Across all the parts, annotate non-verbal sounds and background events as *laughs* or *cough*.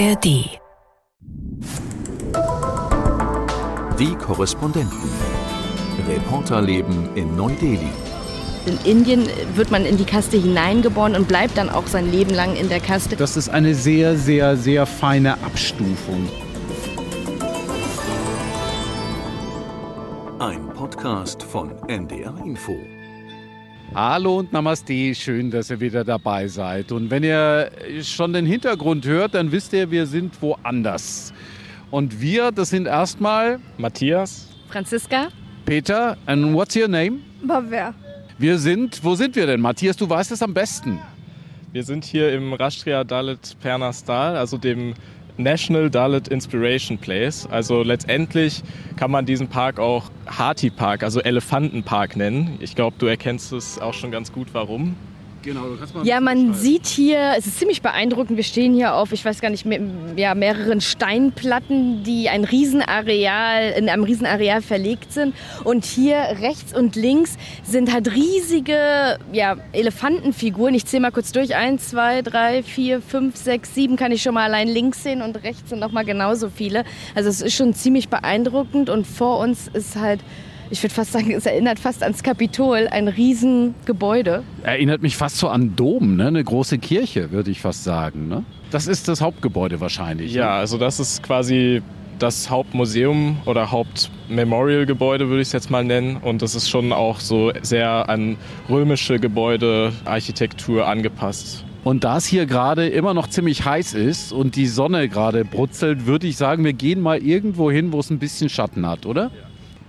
ARD. Die Korrespondenten. Reporterleben in Neu-Delhi. In Indien wird man in die Kaste hineingeboren und bleibt dann auch sein Leben lang in der Kaste. Das ist eine sehr, sehr, sehr feine Abstufung. Ein Podcast von NDR Info. Hallo und Namaste, schön, dass ihr wieder dabei seid. Und wenn ihr schon den Hintergrund hört, dann wisst ihr, wir sind woanders. Und wir, das sind erstmal Matthias, Franziska? Peter, and what's your name? Bhavya. Wir sind, wo sind wir denn? Matthias, du weißt es am besten. wir sind hier im Rashtriya Dalit Pernastal, also dem National Dalit Inspiration Place. Also letztendlich kann man diesen Park auch Hati Park, also Elefantenpark nennen. Ich glaube, du erkennst es auch schon ganz gut, warum. Genau, du kannst mal Ja, man sieht hier, es ist ziemlich beeindruckend, wir stehen hier auf, ich weiß gar nicht, mehr, ja, mehreren Steinplatten, die ein Riesenareal, in einem Riesenareal verlegt sind. Und hier rechts und links sind halt riesige ja, Elefantenfiguren. Ich zähle mal kurz durch. Eins, zwei, drei, vier, fünf, sechs, sieben kann ich schon mal allein links sehen und rechts sind noch mal genauso viele. Also es ist schon ziemlich beeindruckend und vor uns ist halt ich würde fast sagen, es erinnert fast ans Kapitol, ein Riesengebäude. Erinnert mich fast so an Dom, ne? eine große Kirche, würde ich fast sagen. Ne? Das ist das Hauptgebäude wahrscheinlich. Ja, also das ist quasi das Hauptmuseum oder Hauptmemorial-Gebäude, würde ich es jetzt mal nennen. Und das ist schon auch so sehr an römische Gebäudearchitektur angepasst. Und da es hier gerade immer noch ziemlich heiß ist und die Sonne gerade brutzelt, würde ich sagen, wir gehen mal irgendwo hin, wo es ein bisschen Schatten hat, oder?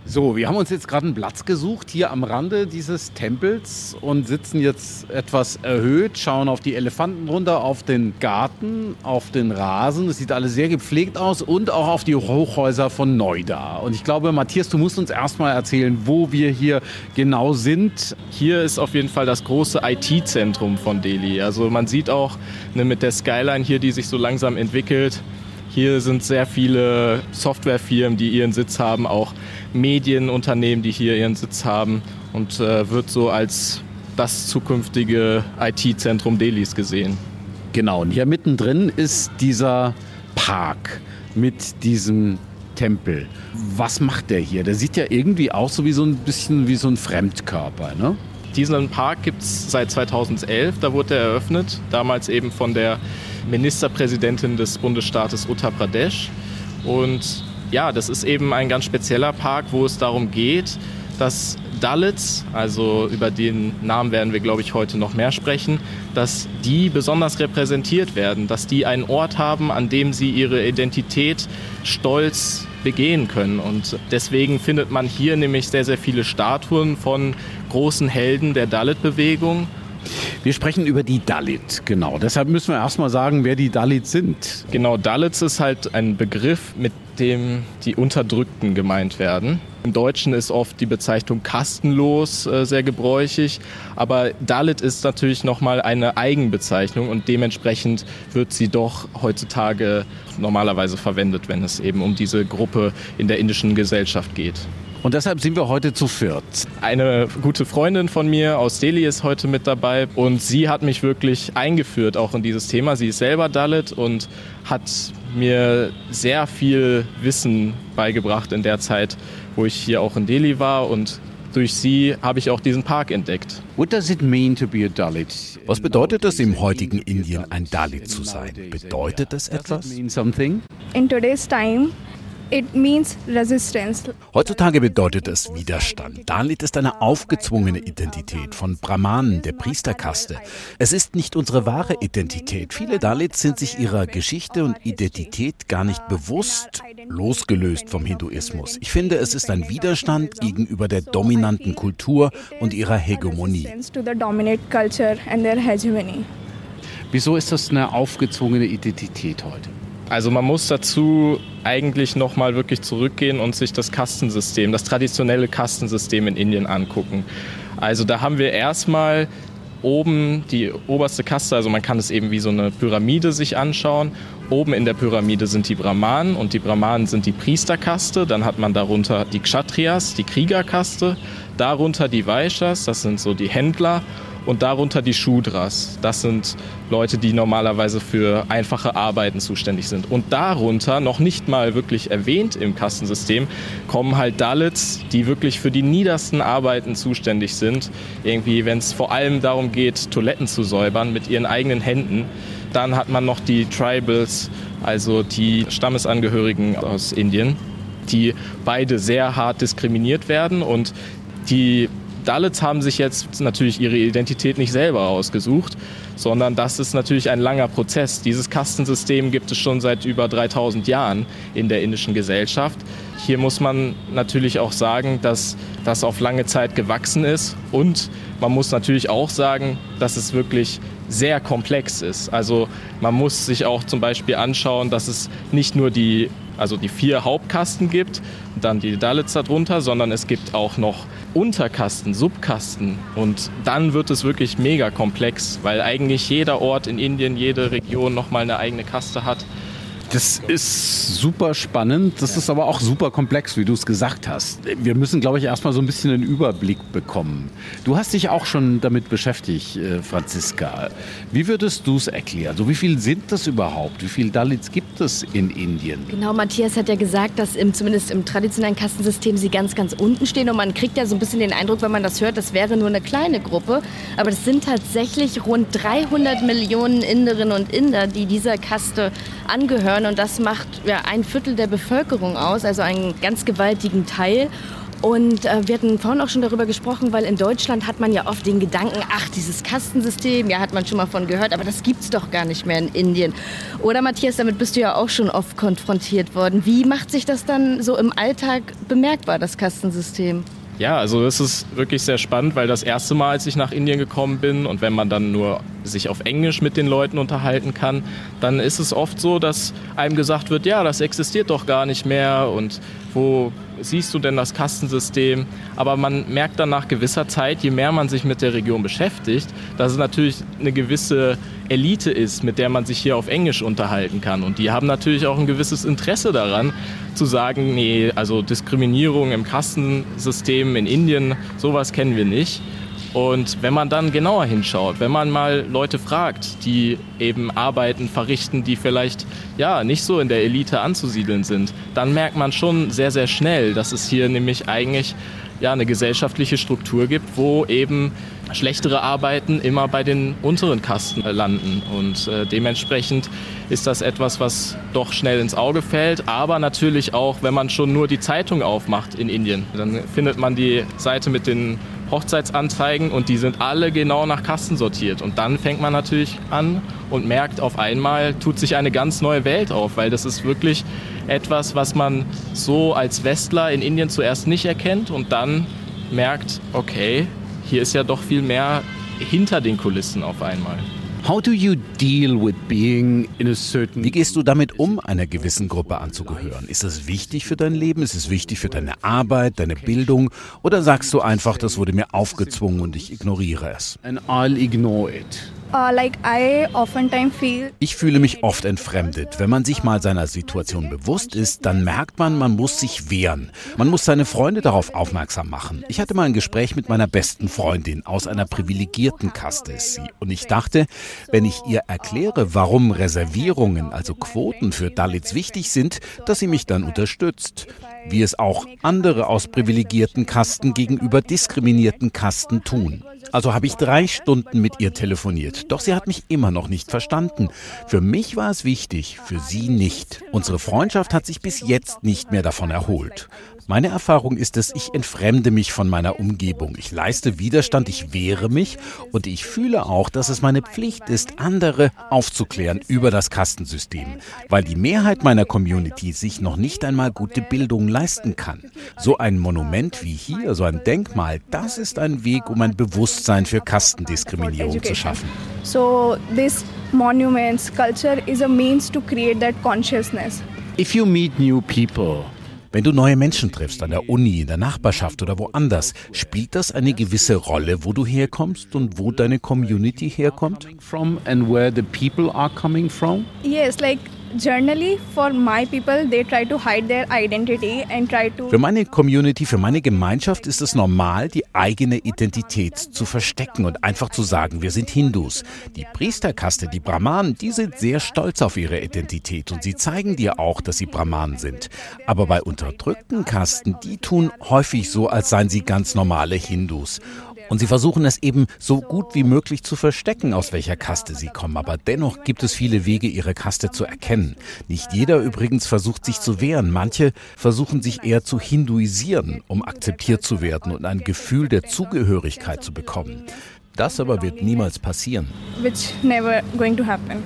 So, wir haben uns jetzt gerade einen Platz gesucht hier am Rande dieses Tempels und sitzen jetzt etwas erhöht, schauen auf die Elefanten runter, auf den Garten, auf den Rasen. Es sieht alles sehr gepflegt aus und auch auf die Hochhäuser von Neuda. Und ich glaube, Matthias, du musst uns erstmal erzählen, wo wir hier genau sind. Hier ist auf jeden Fall das große IT-Zentrum von Delhi. Also man sieht auch ne, mit der Skyline hier, die sich so langsam entwickelt. Hier sind sehr viele Softwarefirmen, die ihren Sitz haben, auch Medienunternehmen, die hier ihren Sitz haben und äh, wird so als das zukünftige IT-Zentrum Delhis gesehen. Genau, und hier mittendrin ist dieser Park mit diesem Tempel. Was macht der hier? Der sieht ja irgendwie auch so wie so ein bisschen wie so ein Fremdkörper, ne? Diesen Park gibt es seit 2011, da wurde er eröffnet, damals eben von der Ministerpräsidentin des Bundesstaates Uttar Pradesh. Und ja, das ist eben ein ganz spezieller Park, wo es darum geht, dass Dalits, also über den Namen werden wir, glaube ich, heute noch mehr sprechen, dass die besonders repräsentiert werden, dass die einen Ort haben, an dem sie ihre Identität stolz begehen können. Und deswegen findet man hier nämlich sehr, sehr viele Statuen von großen Helden der Dalit-Bewegung. Wir sprechen über die Dalit, genau. Deshalb müssen wir erstmal sagen, wer die Dalit sind. Genau, Dalits ist halt ein Begriff, mit dem die Unterdrückten gemeint werden. Im Deutschen ist oft die Bezeichnung kastenlos äh, sehr gebräuchig, aber Dalit ist natürlich nochmal eine Eigenbezeichnung und dementsprechend wird sie doch heutzutage normalerweise verwendet, wenn es eben um diese Gruppe in der indischen Gesellschaft geht. Und deshalb sind wir heute zu viert. Eine gute Freundin von mir aus Delhi ist heute mit dabei und sie hat mich wirklich eingeführt auch in dieses Thema. Sie ist selber Dalit und hat mir sehr viel Wissen beigebracht in der Zeit, wo ich hier auch in Delhi war und durch sie habe ich auch diesen Park entdeckt. What does it mean to be a Dalit? Was bedeutet es im heutigen Indien, ein Dalit zu sein? Bedeutet es etwas? In today's time, it means resistance. Heutzutage bedeutet es Widerstand. Dalit ist eine aufgezwungene Identität von Brahmanen, der Priesterkaste. Es ist nicht unsere wahre Identität. Viele Dalits sind sich ihrer Geschichte und Identität gar nicht bewusst, losgelöst vom Hinduismus. Ich finde, es ist ein Widerstand gegenüber der dominanten Kultur und ihrer Hegemonie. Wieso ist das eine aufgezwungene Identität heute? Also man muss dazu eigentlich nochmal wirklich zurückgehen und sich das Kastensystem, das traditionelle Kastensystem in Indien angucken. Also da haben wir erstmal oben die oberste Kaste, also man kann es eben wie so eine Pyramide sich anschauen. Oben in der Pyramide sind die Brahmanen und die Brahmanen sind die Priesterkaste. Dann hat man darunter die Kshatriyas, die Kriegerkaste. Darunter die Vaishyas, das sind so die Händler. Und darunter die Shudras. Das sind Leute, die normalerweise für einfache Arbeiten zuständig sind. Und darunter, noch nicht mal wirklich erwähnt im Kastensystem, kommen halt Dalits, die wirklich für die niedersten Arbeiten zuständig sind. Irgendwie, wenn es vor allem darum geht, Toiletten zu säubern mit ihren eigenen Händen. Dann hat man noch die Tribals, also die Stammesangehörigen aus Indien, die beide sehr hart diskriminiert werden und die Dalits haben sich jetzt natürlich ihre Identität nicht selber ausgesucht, sondern das ist natürlich ein langer Prozess. Dieses Kastensystem gibt es schon seit über 3000 Jahren in der indischen Gesellschaft. Hier muss man natürlich auch sagen, dass das auf lange Zeit gewachsen ist und man muss natürlich auch sagen, dass es wirklich sehr komplex ist. Also man muss sich auch zum Beispiel anschauen, dass es nicht nur die, also die vier Hauptkasten gibt, dann die Dalits darunter, sondern es gibt auch noch Unterkasten, Subkasten und dann wird es wirklich mega komplex, weil eigentlich jeder Ort in Indien, jede Region nochmal eine eigene Kaste hat. Das ist super spannend. Das ist aber auch super komplex, wie du es gesagt hast. Wir müssen, glaube ich, erstmal so ein bisschen einen Überblick bekommen. Du hast dich auch schon damit beschäftigt, äh, Franziska. Wie würdest du es erklären? So, wie viel sind das überhaupt? Wie viele Dalits gibt es in Indien? Genau, Matthias hat ja gesagt, dass im, zumindest im traditionellen Kastensystem sie ganz, ganz unten stehen. Und man kriegt ja so ein bisschen den Eindruck, wenn man das hört, das wäre nur eine kleine Gruppe. Aber das sind tatsächlich rund 300 Millionen Inderinnen und Inder, die dieser Kaste angehören. Und das macht ja ein Viertel der Bevölkerung aus, also einen ganz gewaltigen Teil. Und äh, wir hatten vorhin auch schon darüber gesprochen, weil in Deutschland hat man ja oft den Gedanken, ach, dieses Kastensystem, ja, hat man schon mal von gehört, aber das gibt es doch gar nicht mehr in Indien. Oder Matthias, damit bist du ja auch schon oft konfrontiert worden. Wie macht sich das dann so im Alltag bemerkbar, das Kastensystem? Ja, also es ist wirklich sehr spannend, weil das erste Mal, als ich nach Indien gekommen bin und wenn man dann nur sich auf Englisch mit den Leuten unterhalten kann, dann ist es oft so, dass einem gesagt wird, ja, das existiert doch gar nicht mehr und wo siehst du denn das Kastensystem? Aber man merkt dann nach gewisser Zeit, je mehr man sich mit der Region beschäftigt, dass es natürlich eine gewisse Elite ist, mit der man sich hier auf Englisch unterhalten kann. Und die haben natürlich auch ein gewisses Interesse daran, zu sagen, nee, also Diskriminierung im Kastensystem in Indien, sowas kennen wir nicht. Und wenn man dann genauer hinschaut, wenn man mal Leute fragt, die eben Arbeiten verrichten, die vielleicht ja nicht so in der Elite anzusiedeln sind, dann merkt man schon sehr, sehr schnell, dass es hier nämlich eigentlich ja, eine gesellschaftliche Struktur gibt, wo eben schlechtere Arbeiten immer bei den unteren Kasten landen. Und äh, dementsprechend ist das etwas, was doch schnell ins Auge fällt. Aber natürlich auch, wenn man schon nur die Zeitung aufmacht in Indien, dann findet man die Seite mit den Hochzeitsanzeigen und die sind alle genau nach Kasten sortiert. Und dann fängt man natürlich an und merkt auf einmal, tut sich eine ganz neue Welt auf, weil das ist wirklich etwas, was man so als Westler in Indien zuerst nicht erkennt und dann merkt, okay, hier ist ja doch viel mehr hinter den Kulissen auf einmal. How do you deal with being in a certain Wie gehst du damit um, einer gewissen Gruppe anzugehören? Ist es wichtig für dein Leben? Ist es wichtig für deine Arbeit, deine Bildung? Oder sagst du einfach, das wurde mir aufgezwungen und ich ignoriere es? And I'll ignore it. Uh, Ich fühle mich oft entfremdet. Wenn man sich mal seiner Situation bewusst ist, dann merkt man, man muss sich wehren. Man muss seine Freunde darauf aufmerksam machen. Ich hatte mal ein Gespräch mit meiner besten Freundin aus einer privilegierten Kaste. Und ich dachte, wenn ich ihr erkläre, warum Reservierungen, also Quoten für Dalits wichtig sind, dass sie mich dann unterstützt. Wie es auch andere aus privilegierten Kasten gegenüber diskriminierten Kasten tun. Also habe ich drei Stunden mit ihr telefoniert. Doch sie hat mich immer noch nicht verstanden. Für mich war es wichtig, für sie nicht. Unsere Freundschaft hat sich bis jetzt nicht mehr davon erholt. Meine Erfahrung ist es, ich entfremde mich von meiner Umgebung. Ich leiste Widerstand, ich wehre mich und ich fühle auch, dass es meine Pflicht ist, andere aufzuklären über das Kastensystem, weil die Mehrheit meiner Community sich noch nicht einmal gute Bildung leisten kann. So ein Monument wie hier, so ein Denkmal, das ist ein Weg, um ein Bewusstsein für Kastendiskriminierung zu schaffen. so this monuments culture is a means to create that consciousness. If you meet new people, Wenn du neue Menschen triffst, an der Uni, in der Nachbarschaft oder woanders, spielt das eine gewisse Rolle, wo du herkommst und wo deine Community herkommt? from and where the people are coming from? Yes, like generally for my people they try to hide their identity and try to Für meine Community, für meine Gemeinschaft ist es normal, die eigene Identität zu verstecken und einfach zu sagen, wir sind Hindus. Die Priesterkaste, die Brahmanen, die sind sehr stolz auf ihre Identität und sie zeigen dir auch, dass sie Brahmanen sind. Aber bei unterdrückten Kasten, die tun häufig so, als seien sie ganz normale Hindus. Und sie versuchen es eben so gut wie möglich zu verstecken, aus welcher Kaste sie kommen. Aber dennoch gibt es viele Wege, ihre Kaste zu erkennen. Nicht jeder übrigens versucht sich zu wehren. Manche versuchen sich eher zu hinduisieren, um akzeptiert zu werden und ein Gefühl der Zugehörigkeit zu bekommen. Das aber wird niemals passieren. which never going to happen.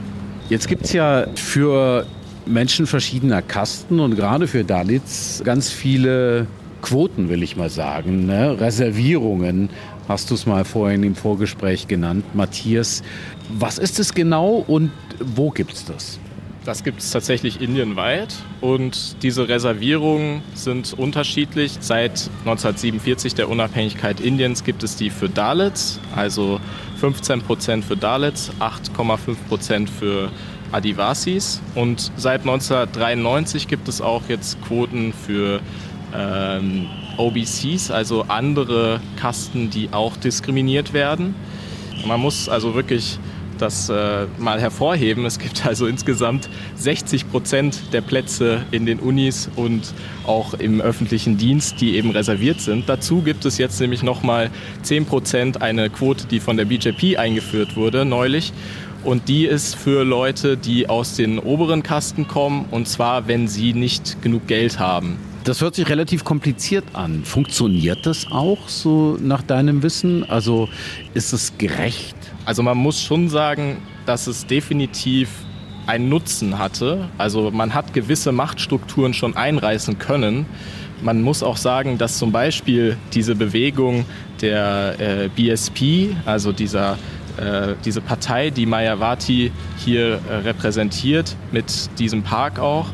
Jetzt gibt es ja für Menschen verschiedener Kasten und gerade für Dalits ganz viele Quoten, will ich mal sagen, ne? Reservierungen. Hast du es mal vorhin im Vorgespräch genannt, Matthias. Was ist es genau und wo gibt es das? Das gibt es tatsächlich indienweit und diese Reservierungen sind unterschiedlich. Seit 1947 der Unabhängigkeit Indiens gibt es die für Dalits, also 15 Prozent für Dalits, 8,5 Prozent für Adivasis und seit 1993 gibt es auch jetzt Quoten für ähm, OBCs, also andere Kasten, die auch diskriminiert werden. Man muss also wirklich das äh, mal hervorheben. Es gibt also insgesamt 60 Prozent der Plätze in den Unis und auch im öffentlichen Dienst, die eben reserviert sind. Dazu gibt es jetzt nämlich nochmal 10 Prozent, eine Quote, die von der BJP eingeführt wurde neulich. Und die ist für Leute, die aus den oberen Kasten kommen, und zwar, wenn sie nicht genug Geld haben. Das hört sich relativ kompliziert an. Funktioniert das auch so nach deinem Wissen? Also ist es gerecht? Also man muss schon sagen, dass es definitiv einen Nutzen hatte. Also man hat gewisse Machtstrukturen schon einreißen können. Man muss auch sagen, dass zum Beispiel diese Bewegung der äh, BSP, also dieser, äh, diese Partei, die Mayavati hier äh, repräsentiert, mit diesem Park auch,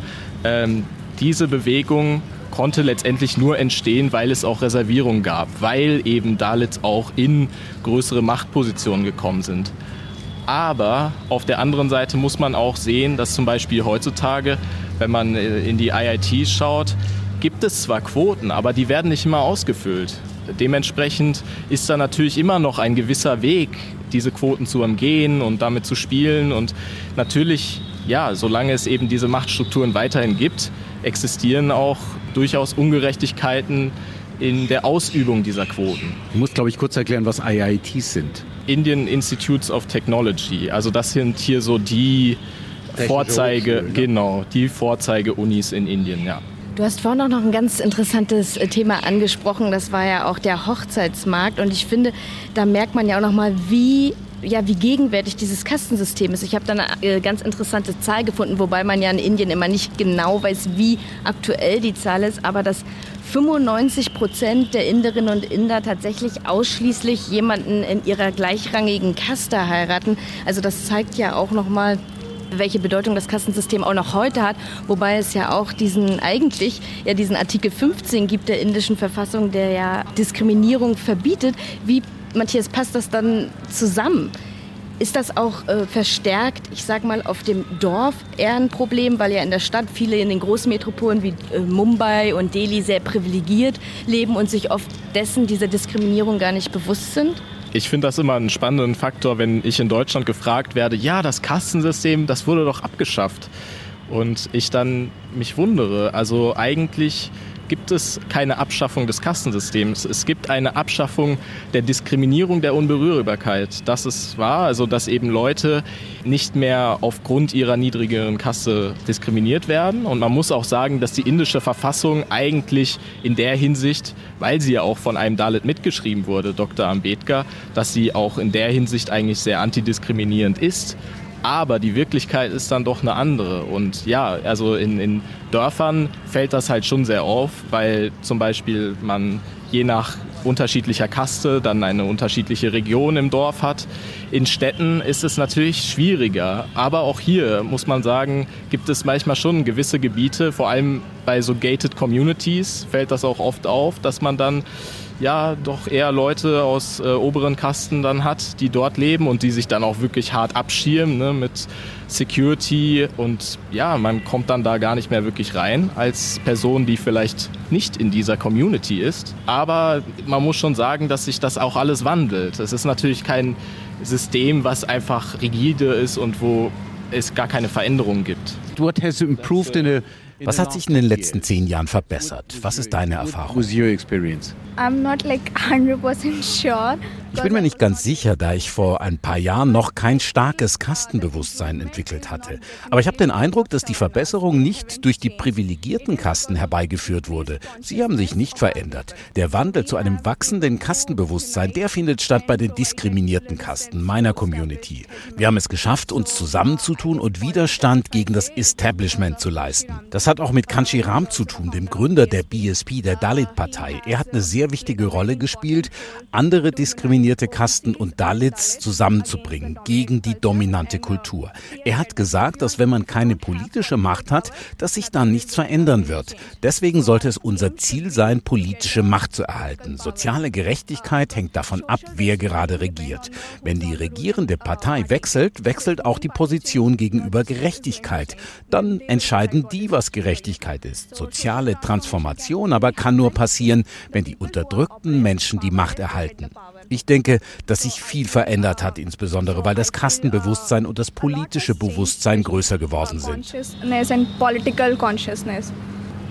ähm, diese Bewegung konnte letztendlich nur entstehen, weil es auch Reservierungen gab, weil eben Dalits auch in größere Machtpositionen gekommen sind. Aber auf der anderen Seite muss man auch sehen, dass zum Beispiel heutzutage, wenn man äh, in die IITs schaut, gibt es zwar Quoten, aber die werden nicht immer ausgefüllt. Dementsprechend ist da natürlich immer noch ein gewisser Weg, diese Quoten zu umgehen und damit zu spielen. Und natürlich, ja, solange es eben diese Machtstrukturen weiterhin gibt, existieren auch durchaus Ungerechtigkeiten in der Ausübung dieser Quoten. Ich muss, glaube ich, kurz erklären, was IITs sind. Indian Institutes of Technology. Also das sind hier so die Vorzeige, ja. genau, die Vorzeige-Unis in Indien, ja. Du hast vorhin auch noch ein ganz interessantes äh, Thema angesprochen. Das war ja auch der Hochzeitsmarkt. Und ich finde, da merkt man ja auch noch mal, wie ja, wie gegenwärtig dieses Kastensystem ist. Ich habe da eine äh, ganz interessante Zahl gefunden, wobei man ja in Indien immer nicht genau weiß, wie aktuell die Zahl ist, aber dass 95 Prozent der Inderinnen und Inder tatsächlich ausschließlich jemanden in ihrer gleichrangigen Kaste heiraten. Also das zeigt ja auch noch mal, welche Bedeutung das Kastensystem auch noch heute hat, wobei es ja auch diesen eigentlich ja diesen Artikel 15 gibt der indischen Verfassung, der ja Diskriminierung verbietet. Wie Matthias passt das dann zusammen? Ist das auch äh, verstärkt, ich sag mal, auf dem Dorf eher ein Problem, weil ja in der Stadt viele in den Großmetropolen wie äh, Mumbai und Delhi sehr privilegiert leben und sich oft dessen dieser Diskriminierung gar nicht bewusst sind? Ich finde das immer einen spannenden Faktor, wenn ich in Deutschland gefragt werde, ja, das Kastensystem, das wurde doch abgeschafft. Und ich dann mich wundere. Also eigentlich gibt es keine Abschaffung des Kastensystems. Es gibt eine Abschaffung der Diskriminierung der Unberührbarkeit. Das ist wahr, also dass eben Leute nicht mehr aufgrund ihrer niedrigeren Kaste diskriminiert werden. Und man muss auch sagen, dass die indische Verfassung eigentlich in der Hinsicht, weil sie ja auch von einem Dalit mitgeschrieben wurde, Dr. Ambedkar, dass sie auch in der Hinsicht eigentlich sehr antidiskriminierend ist. Aber die Wirklichkeit ist dann doch eine andere. Und ja, also in, in Dörfern fällt das halt schon sehr auf, weil zum Beispiel man je nach unterschiedlicher Kaste dann eine unterschiedliche Region im Dorf hat. In Städten ist es natürlich schwieriger. Aber auch hier muss man sagen, gibt es manchmal schon gewisse Gebiete, vor allem bei so gated Communities fällt das auch oft auf, dass man dann ja doch eher Leute aus äh, oberen Kasten dann hat, die dort leben und die sich dann auch wirklich hart abschirmen ne, mit Security und ja, man kommt dann da gar nicht mehr wirklich rein als Person, die vielleicht nicht in dieser Community ist. Aber man muss schon sagen, dass sich das auch alles wandelt. Es ist natürlich kein System, was einfach rigide ist und wo es gar keine Veränderungen gibt. What has improved in a was hat sich in den letzten zehn Jahren verbessert? Was ist deine Erfahrung? I'm not like 100% sure. Ich bin mir nicht ganz sicher, da ich vor ein paar Jahren noch kein starkes Kastenbewusstsein entwickelt hatte. Aber ich habe den Eindruck, dass die Verbesserung nicht durch die privilegierten Kasten herbeigeführt wurde. Sie haben sich nicht verändert. Der Wandel zu einem wachsenden Kastenbewusstsein, der findet statt bei den diskriminierten Kasten meiner Community. Wir haben es geschafft, uns zusammenzutun und Widerstand gegen das Establishment zu leisten. Das hat auch mit Kanchi Ram zu tun, dem Gründer der BSP, der Dalit-Partei. Er hat eine sehr wichtige Rolle gespielt, andere diskriminierte diskriminierte Kasten und Dalits zusammenzubringen gegen die dominante Kultur. Er hat gesagt, dass wenn man keine politische Macht hat, dass sich dann nichts verändern wird. Deswegen sollte es unser Ziel sein, politische Macht zu erhalten. Soziale Gerechtigkeit hängt davon ab, wer gerade regiert. Wenn die regierende Partei wechselt, wechselt auch die Position gegenüber Gerechtigkeit. Dann entscheiden die, was Gerechtigkeit ist. Soziale Transformation aber kann nur passieren, wenn die unterdrückten Menschen die Macht erhalten. Ich denke, dass sich viel verändert hat, insbesondere weil das Kastenbewusstsein und das politische Bewusstsein größer geworden sind.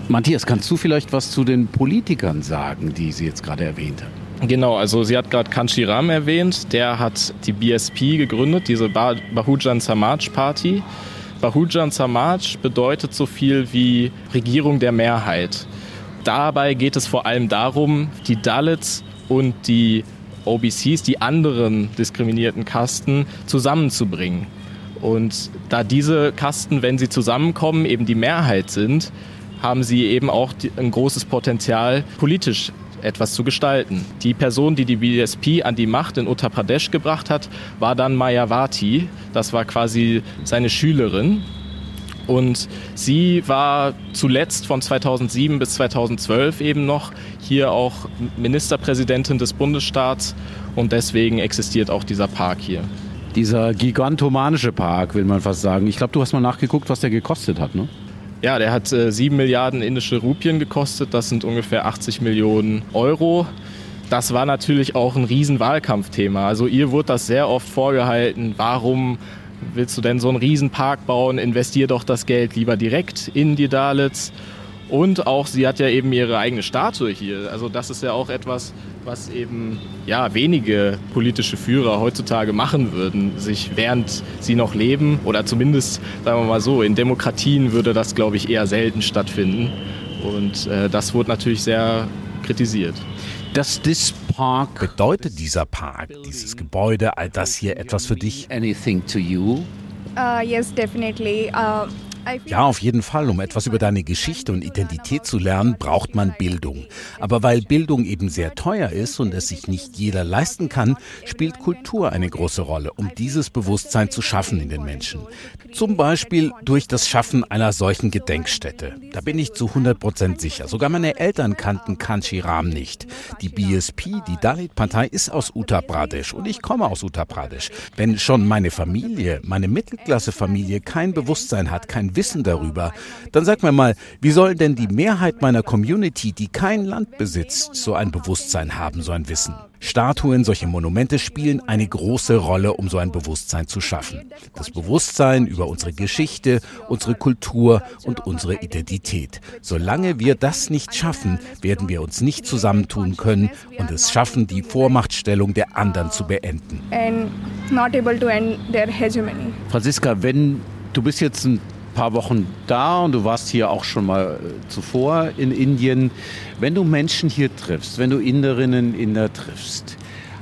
Matthias, kannst du vielleicht was zu den Politikern sagen, die sie jetzt gerade erwähnt haben? Genau, also sie hat gerade Kanchi Ram erwähnt. Der hat die BSP gegründet, diese Bahujan Samaj Party. Bahujan Samaj bedeutet so viel wie Regierung der Mehrheit. Dabei geht es vor allem darum, die Dalits und die OBCs, die anderen diskriminierten Kasten, zusammenzubringen. Und da diese Kasten, wenn sie zusammenkommen, eben die Mehrheit sind, haben sie eben auch ein großes Potenzial, politisch etwas zu gestalten. Die Person, die die BSP an die Macht in Uttar Pradesh gebracht hat, war dann Mayavati. Das war quasi seine Schülerin. Und sie war zuletzt von 2007 bis 2012 eben noch hier auch Ministerpräsidentin des Bundesstaats und deswegen existiert auch dieser Park hier. Dieser gigantomanische Park, will man fast sagen. Ich glaube, du hast mal nachgeguckt, was der gekostet hat, ne? Ja, der hat äh, 7 Milliarden indische Rupien gekostet. Das sind ungefähr 80 Millionen Euro. Das war natürlich auch ein Riesenwahlkampfthema. Also ihr wurde das sehr oft vorgehalten. Warum willst du denn so einen Riesenpark bauen? Investier doch das Geld lieber direkt in die Dalits. Und auch sie hat ja eben ihre eigene Statue hier. Also das ist ja auch etwas, was eben ja wenige politische Führer heutzutage machen würden, sich während sie noch leben oder zumindest sagen wir mal so, in Demokratien würde das glaube ich eher selten stattfinden. Und äh, das wurde natürlich sehr kritisiert. Dass this park bedeutet dieser Park, dieses Gebäude, all das hier etwas für dich? Anything to you? Uh, yes, definitely. Uh, ja, auf jeden Fall. Um etwas über deine Geschichte und Identität zu lernen, braucht man Bildung. Aber weil Bildung eben sehr teuer ist und es sich nicht jeder leisten kann, spielt Kultur eine große Rolle, um dieses Bewusstsein zu schaffen in den Menschen. Zum Beispiel durch das Schaffen einer solchen Gedenkstätte. Da bin ich zu 100 Prozent sicher. Sogar meine Eltern kannten Kanchi Ram nicht. Die BSP, die Dalit-Partei, ist aus Uttar Pradesh und ich komme aus Uttar Pradesh. Wenn schon meine Familie, meine Mittelklasse-Familie kein Bewusstsein hat, kein Wissen darüber, dann sag mir mal, wie soll denn die Mehrheit meiner Community, die kein Land besitzt, so ein Bewusstsein haben, so ein Wissen? Statuen, solche Monumente spielen eine große Rolle, um so ein Bewusstsein zu schaffen. Das Bewusstsein über unsere Geschichte, unsere Kultur und unsere Identität. Solange wir das nicht schaffen, werden wir uns nicht zusammentun können und es schaffen, die Vormachtstellung der anderen zu beenden. Franziska, wenn du bist jetzt ein paar Wochen da und du warst hier auch schon mal äh, zuvor in Indien. Wenn du Menschen hier triffst, wenn du Inderinnen, Inder triffst,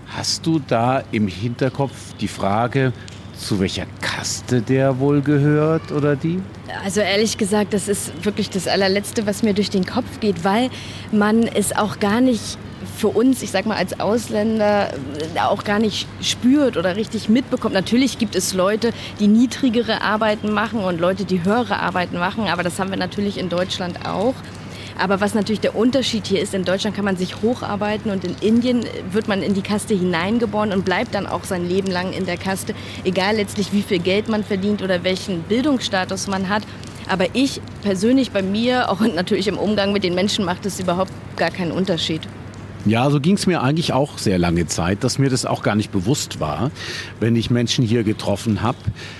hast du da im Hinterkopf die Frage, zu welcher Kaste der wohl gehört oder die? Also ehrlich gesagt, das ist wirklich das allerletzte, was mir durch den Kopf geht, weil man es auch gar nicht für uns, ich sag mal als Ausländer, äh, auch gar nicht spürt oder richtig mitbekommt. Natürlich gibt es Leute, die niedrigere Arbeiten machen und Leute, die höhere Arbeiten machen, aber das haben wir natürlich in Deutschland auch. Aber was natürlich der Unterschied hier ist, in Deutschland kann man sich hocharbeiten und in Indien wird man in die Kaste hineingeboren und bleibt dann auch sein Leben lang in der Kaste, egal letztlich wie viel Geld man verdient oder welchen Bildungsstatus man hat. Aber ich persönlich bei mir, auch natürlich im Umgang mit den Menschen, macht es überhaupt gar keinen Unterschied. Ja, so ging es mir eigentlich auch sehr lange Zeit, dass mir das auch gar nicht bewusst war, wenn ich Menschen hier getroffen habe,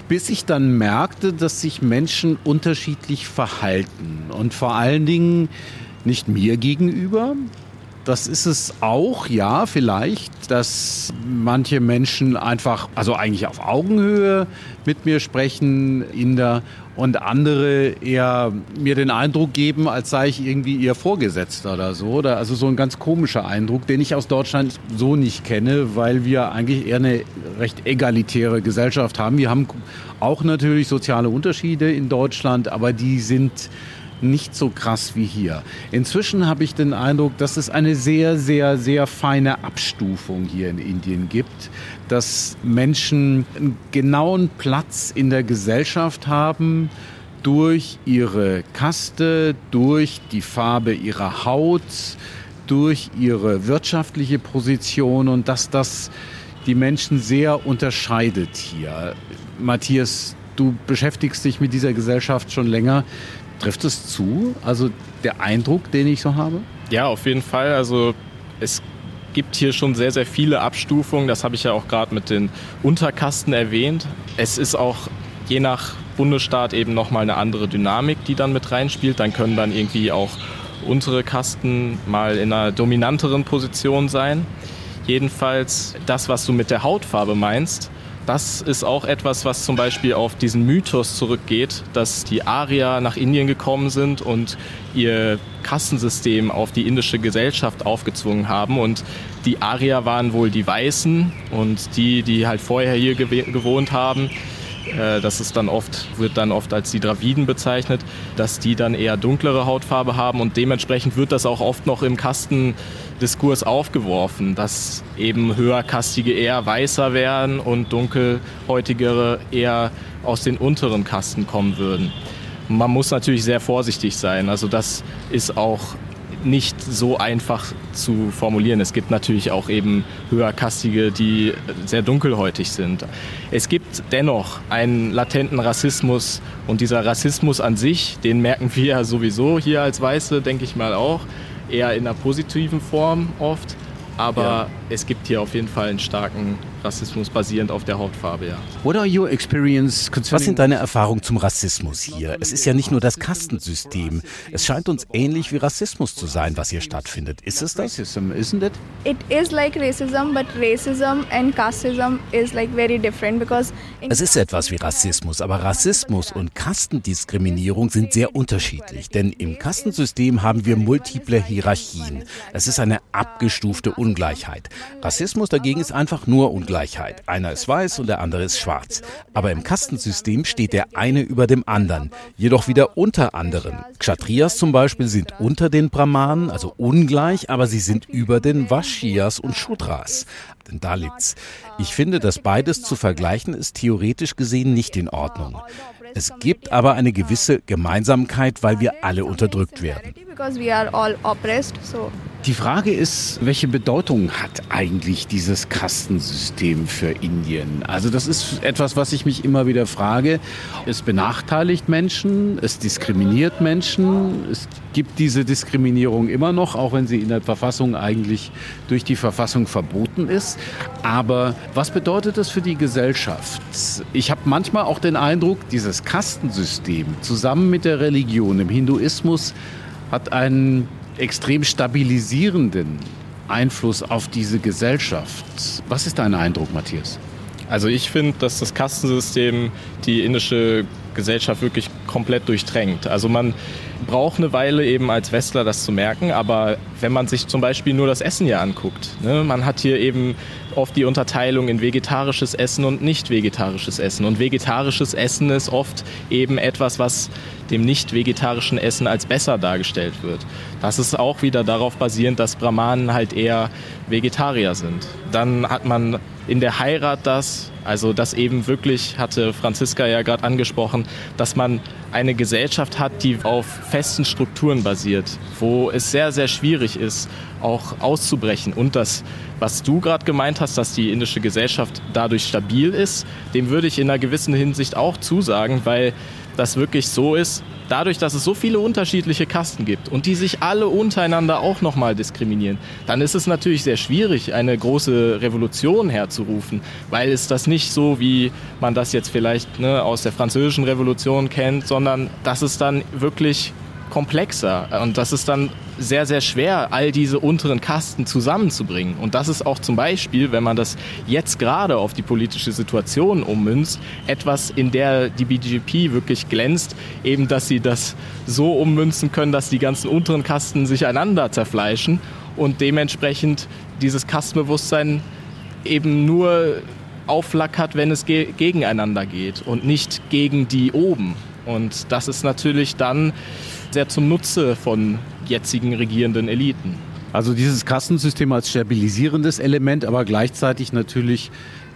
bis ich dann merkte, dass sich Menschen unterschiedlich verhalten. Und vor allen Dingen nicht mir gegenüber, das ist es auch, ja, vielleicht, dass manche Menschen einfach, also eigentlich auf Augenhöhe mit mir sprechen, Inder, und andere eher mir den Eindruck geben, als sei ich irgendwie ihr Vorgesetzter oder so. Oder also so ein ganz komischer Eindruck, den ich aus Deutschland so nicht kenne, weil wir eigentlich eher eine recht egalitäre Gesellschaft haben. Wir haben auch natürlich soziale Unterschiede in Deutschland, aber die sind nicht so krass wie hier. Inzwischen habe ich den Eindruck, dass es eine sehr, sehr, sehr feine Abstufung hier in Indien gibt, dass Menschen einen genauen Platz in der Gesellschaft haben durch ihre Kaste, durch die Farbe ihrer Haut, durch ihre wirtschaftliche Position und dass das die Menschen sehr unterscheidet hier. Matthias, du beschäftigst dich mit dieser Gesellschaft schon länger. Trifft es zu? Also der Eindruck, den ich so habe? Ja, auf jeden Fall. Also es gibt hier schon sehr, sehr viele Abstufungen. Das habe ich ja auch gerade mit den Unterkasten erwähnt. Es ist auch je nach Bundesstaat eben nochmal eine andere Dynamik, die dann mit reinspielt. Dann können dann irgendwie auch untere Kasten mal in einer dominanteren Position sein. Jedenfalls das, was du mit der Hautfarbe meinst, das ist auch etwas, was zum Beispiel auf diesen Mythos zurückgeht, dass die Arier nach Indien gekommen sind und ihr Kassensystem auf die indische Gesellschaft aufgezwungen haben. Und die Arier waren wohl die Weißen und die, die halt vorher hier gewohnt haben, äh, das ist dann oft, wird dann oft als die Draviden bezeichnet, dass die dann eher dunklere Hautfarbe haben und dementsprechend wird das auch oft noch im Kastendiskurs aufgeworfen, dass eben höherkastige eher weißer werden und dunkelhäutigere eher aus den unteren Kasten kommen würden. Man muss natürlich sehr vorsichtig sein. Also das ist auch nicht so einfach zu formulieren. Es gibt natürlich auch eben höherkastige, die sehr dunkelhäutig sind. Es gibt dennoch einen latenten Rassismus und dieser Rassismus an sich, den merken wir ja sowieso hier als Weiße, denke ich mal auch, eher in einer positiven Form oft. Aber ja. Es gibt hier auf jeden Fall einen starken Rassismus basierend auf der Hautfarbe, ja. What are your experience Was sind deine Erfahrungen zum Rassismus hier? Es ist ja nicht nur das Kastensystem. Es scheint uns ähnlich wie Rassismus zu sein, was hier stattfindet. Ist es das? Racism, isn't it? It is like racism, but racism and casteism is like very different because Es ist etwas wie Rassismus, aber Rassismus und Kastendiskriminierung sind sehr unterschiedlich, denn im Kastensystem haben wir multiple Hierarchien. Es ist eine abgestufte Ungleichheit. Rassismus dagegen ist einfach nur Ungleichheit. Einer ist weiß und der andere ist schwarz. Aber im Kastensystem steht der eine über dem anderen, jedoch wieder unter anderen. Kshatriyas zum Beispiel sind unter den Brahmanen, also ungleich, aber sie sind über den Vashyas und Shudras, den Dalits. Ich finde, dass beides zu vergleichen ist theoretisch gesehen nicht in Ordnung. Es gibt aber eine gewisse Gemeinsamkeit, weil wir alle unterdrückt werden. Die Frage ist, welche Bedeutung hat eigentlich dieses Kastensystem für Indien? Also das ist etwas, was ich mich immer wieder frage. Es benachteiligt Menschen, es diskriminiert Menschen, es gibt diese Diskriminierung immer noch, auch wenn sie in der Verfassung eigentlich durch die Verfassung verboten ist. Aber was bedeutet das für die Gesellschaft? Ich habe manchmal auch den Eindruck, dieses Kastensystem zusammen mit der Religion im Hinduismus hat einen extrem stabilisierenden Einfluss auf diese Gesellschaft. Was ist dein Eindruck, Matthias? Also ich finde, dass das Kastensystem die indische Gesellschaft wirklich komplett durchdrängt. Also man braucht eine Weile eben als Westler das zu merken, aber wenn man sich zum Beispiel nur das Essen hier anguckt, ne, man hat hier eben oft die Unterteilung in vegetarisches Essen und nicht vegetarisches Essen. Und vegetarisches Essen ist oft eben etwas, was dem nicht vegetarischen Essen als besser dargestellt wird. Das ist auch wieder darauf basierend, dass Brahmanen halt eher Vegetarier sind. Dann hat man in der Heirat das, Also dass eben wirklich, hatte Franziska ja gerade angesprochen, dass man eine Gesellschaft hat, die auf festen Strukturen basiert, wo es sehr, sehr schwierig ist, auch auszubrechen. Und das, was du gerade gemeint hast, dass die indische Gesellschaft dadurch stabil ist, dem würde ich in einer gewissen Hinsicht auch zusagen, weil das wirklich so ist, dadurch, dass es so viele unterschiedliche Kasten gibt und die sich alle untereinander auch nochmal diskriminieren, dann ist es natürlich sehr schwierig, eine große Revolution herzurufen, weil es das nicht so, wie man das jetzt vielleicht ne, aus der französischen Revolution kennt, sondern dass es dann wirklich komplexer und das ist dann sehr, sehr schwer, all diese unteren Kasten zusammenzubringen. Und das ist auch zum Beispiel, wenn man das jetzt gerade auf die politische Situation ummünzt, etwas, in der die BGP wirklich glänzt, eben, dass sie das so ummünzen können, dass die ganzen unteren Kasten sich einander zerfleischen und dementsprechend dieses Kastenbewusstsein eben nur aufflackert, wenn es ge gegeneinander geht und nicht gegen die oben. Und das ist natürlich dann sehr zum Nutze von jetzigen regierenden Eliten. Also dieses Kastensystem als stabilisierendes Element, aber gleichzeitig natürlich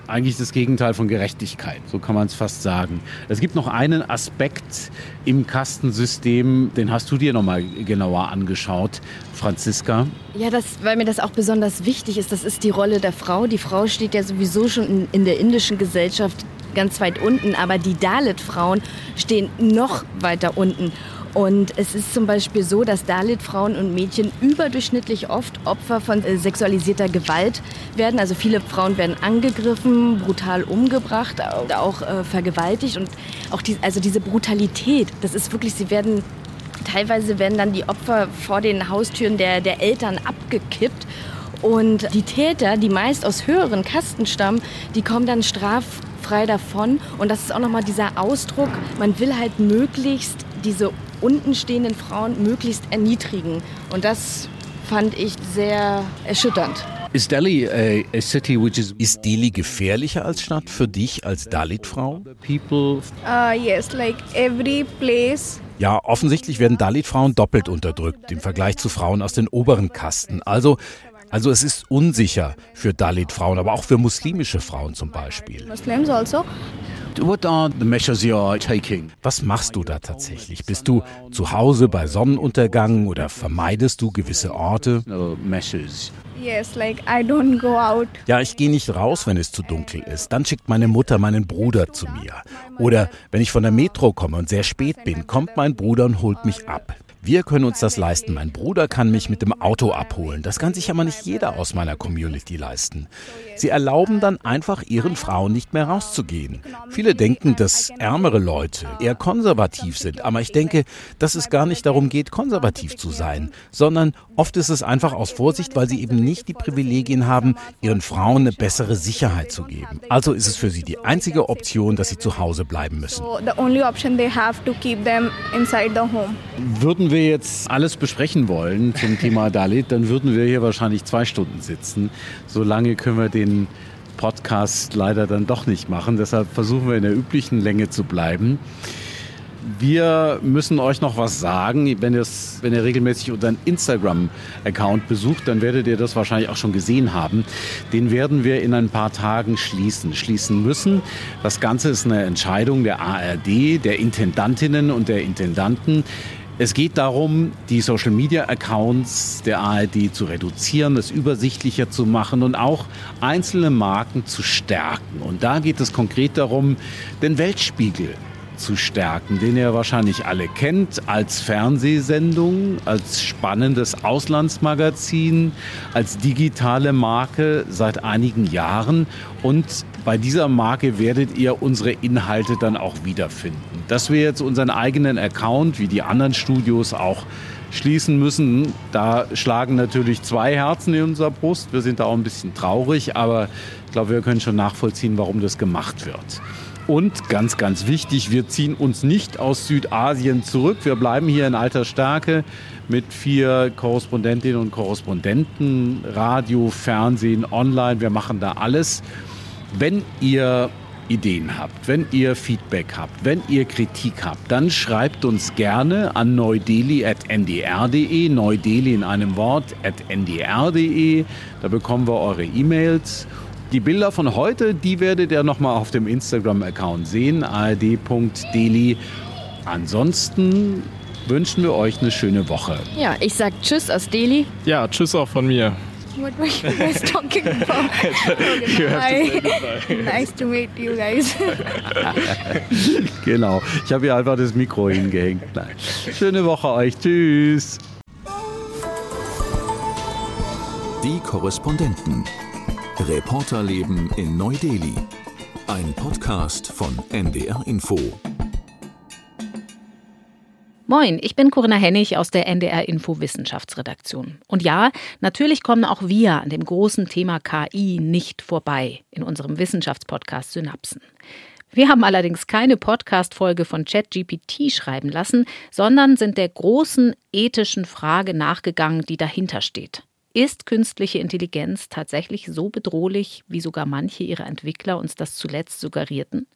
eigentlich das Gegenteil von Gerechtigkeit, so kann man es fast sagen. Es gibt noch einen Aspekt im Kastensystem, den hast du dir noch mal genauer angeschaut, Franziska. Ja, das, weil mir das auch besonders wichtig ist, das ist die Rolle der Frau. Die Frau steht ja sowieso schon in, in der indischen Gesellschaft ganz weit unten, aber die Dalit-Frauen stehen noch weiter unten. Und es ist zum Beispiel so, dass Dalit-Frauen und Mädchen überdurchschnittlich oft Opfer von äh, sexualisierter Gewalt werden. Also viele Frauen werden angegriffen, brutal umgebracht, auch äh, vergewaltigt. Und auch die, also diese Brutalität, das ist wirklich, sie werden teilweise werden dann die Opfer vor den Haustüren der, der Eltern abgekippt. Und die Täter, die meist aus höheren Kasten stammen, die kommen dann straffrei davon. Und das ist auch nochmal dieser Ausdruck, man will halt möglichst diese unten stehenden Frauen möglichst erniedrigen. Und das fand ich sehr erschütternd. Ist Delhi, a, a city which is ist Delhi gefährlicher als Stadt für dich als Dalit-Frau? Uh, yes, like every place ja, offensichtlich werden Dalit-Frauen doppelt unterdrückt im Vergleich zu Frauen aus den oberen Kasten. Also, also es ist unsicher für Dalit-Frauen, aber auch für muslimische Frauen zum Beispiel. Muslims also. What are the measures you are taking? Was machst du da tatsächlich? Bist du zu Hause bei Sonnenuntergang oder vermeidest du gewisse Orte? No, measures. Yes, like I don't go out. Ja, ich gehe nicht raus, wenn es zu dunkel ist. Dann schickt meine Mutter meinen Bruder zu mir. Oder wenn ich von der Metro komme und sehr spät bin, kommt mein Bruder und holt mich ab. Wir können uns das leisten. Mein Bruder kann mich mit dem Auto abholen. Das kann sich aber nicht jeder aus meiner Community leisten. Sie erlauben dann einfach ihren Frauen nicht mehr rauszugehen. Viele denken, dass ärmere Leute eher konservativ sind, aber ich denke, dass es gar nicht darum geht, konservativ zu sein, sondern oft ist es einfach aus Vorsicht, weil sie eben nicht die Privilegien haben, ihren Frauen eine bessere Sicherheit zu geben. Also ist es für sie die einzige Option, dass sie zu Hause bleiben müssen. Würden wir jetzt alles besprechen wollen zum Thema Dalit, dann würden wir hier wahrscheinlich zwei Stunden sitzen. So lange können wir den Podcast leider dann doch nicht machen. Deshalb versuchen wir in der üblichen Länge zu bleiben. Wir müssen euch noch was sagen. Wenn, wenn ihr regelmäßig unseren Instagram-Account besucht, dann werdet ihr das wahrscheinlich auch schon gesehen haben. Den werden wir in ein paar Tagen schließen, schließen müssen. Das Ganze ist eine Entscheidung der ARD, der Intendantinnen und der Intendanten. Es geht darum, die Social-Media-Accounts der ARD zu reduzieren, es übersichtlicher zu machen und auch einzelne Marken zu stärken. Und da geht es konkret darum, den Weltspiegel zu stärken, den ihr wahrscheinlich alle kennt, als Fernsehsendung, als spannendes Auslandsmagazin, als digitale Marke seit einigen Jahren. Und bei dieser Marke werdet ihr unsere Inhalte dann auch wiederfinden. Dass wir jetzt unseren eigenen Account, wie die anderen Studios auch schließen müssen. Da schlagen natürlich zwei Herzen in unserer Brust. Wir sind da auch ein bisschen traurig, aber ich glaube, wir können schon nachvollziehen, warum das gemacht wird. Und ganz, ganz wichtig, wir ziehen uns nicht aus Südasien zurück. Wir bleiben hier in alter Stärke mit vier Korrespondentinnen und Korrespondenten, Radio, Fernsehen, Online. Wir machen da alles. Wenn ihr Ideen habt, wenn ihr Feedback habt, wenn ihr Kritik habt, dann schreibt uns gerne an neudeli.ndr.de, neudeli in einem Wort, at ndr.de. Da bekommen wir eure E-Mails Die Bilder von heute, die werdet ihr nochmal auf dem Instagram-Account sehen, ard.deli. Ansonsten wünschen wir euch eine schöne Woche. Ja, ich sag Tschüss aus Delhi. Ja, tschüss auch von mir. What were you guys *laughs* talking about? *laughs* Hi. *laughs* nice to meet you guys. Genau. Ich habe hier einfach das Mikro hingehängt. Nein. Schöne Woche euch. Tschüss. Die Korrespondenten. Reporterleben in Neu-Delhi. Ein Podcast von NDR Info. Moin, ich bin Corinna Hennig aus der NDR Info Wissenschaftsredaktion. Und ja, natürlich kommen auch wir an dem großen Thema KI nicht vorbei in unserem Wissenschaftspodcast Synapsen. Wir haben allerdings keine Podcast-Folge von ChatGPT schreiben lassen, sondern sind der großen ethischen Frage nachgegangen, die dahinter steht. Ist künstliche Intelligenz tatsächlich so bedrohlich, wie sogar manche ihrer Entwickler uns das zuletzt suggerierten?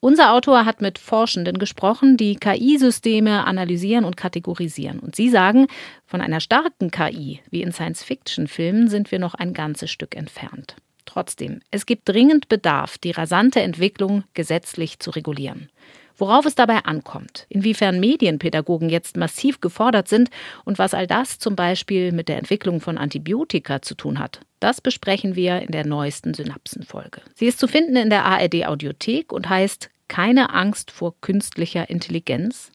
Unser Autor hat mit Forschenden gesprochen, die KI-Systeme analysieren und kategorisieren. Und sie sagen, von einer starken KI wie in Science-Fiction-Filmen sind wir noch ein ganzes Stück entfernt. Trotzdem, es gibt dringend Bedarf, die rasante Entwicklung gesetzlich zu regulieren. Worauf es dabei ankommt, inwiefern Medienpädagogen jetzt massiv gefordert sind und was all das zum Beispiel mit der Entwicklung von Antibiotika zu tun hat, das besprechen wir in der neuesten Synapsenfolge. Sie ist zu finden in der ARD Audiothek und heißt Keine Angst vor künstlicher Intelligenz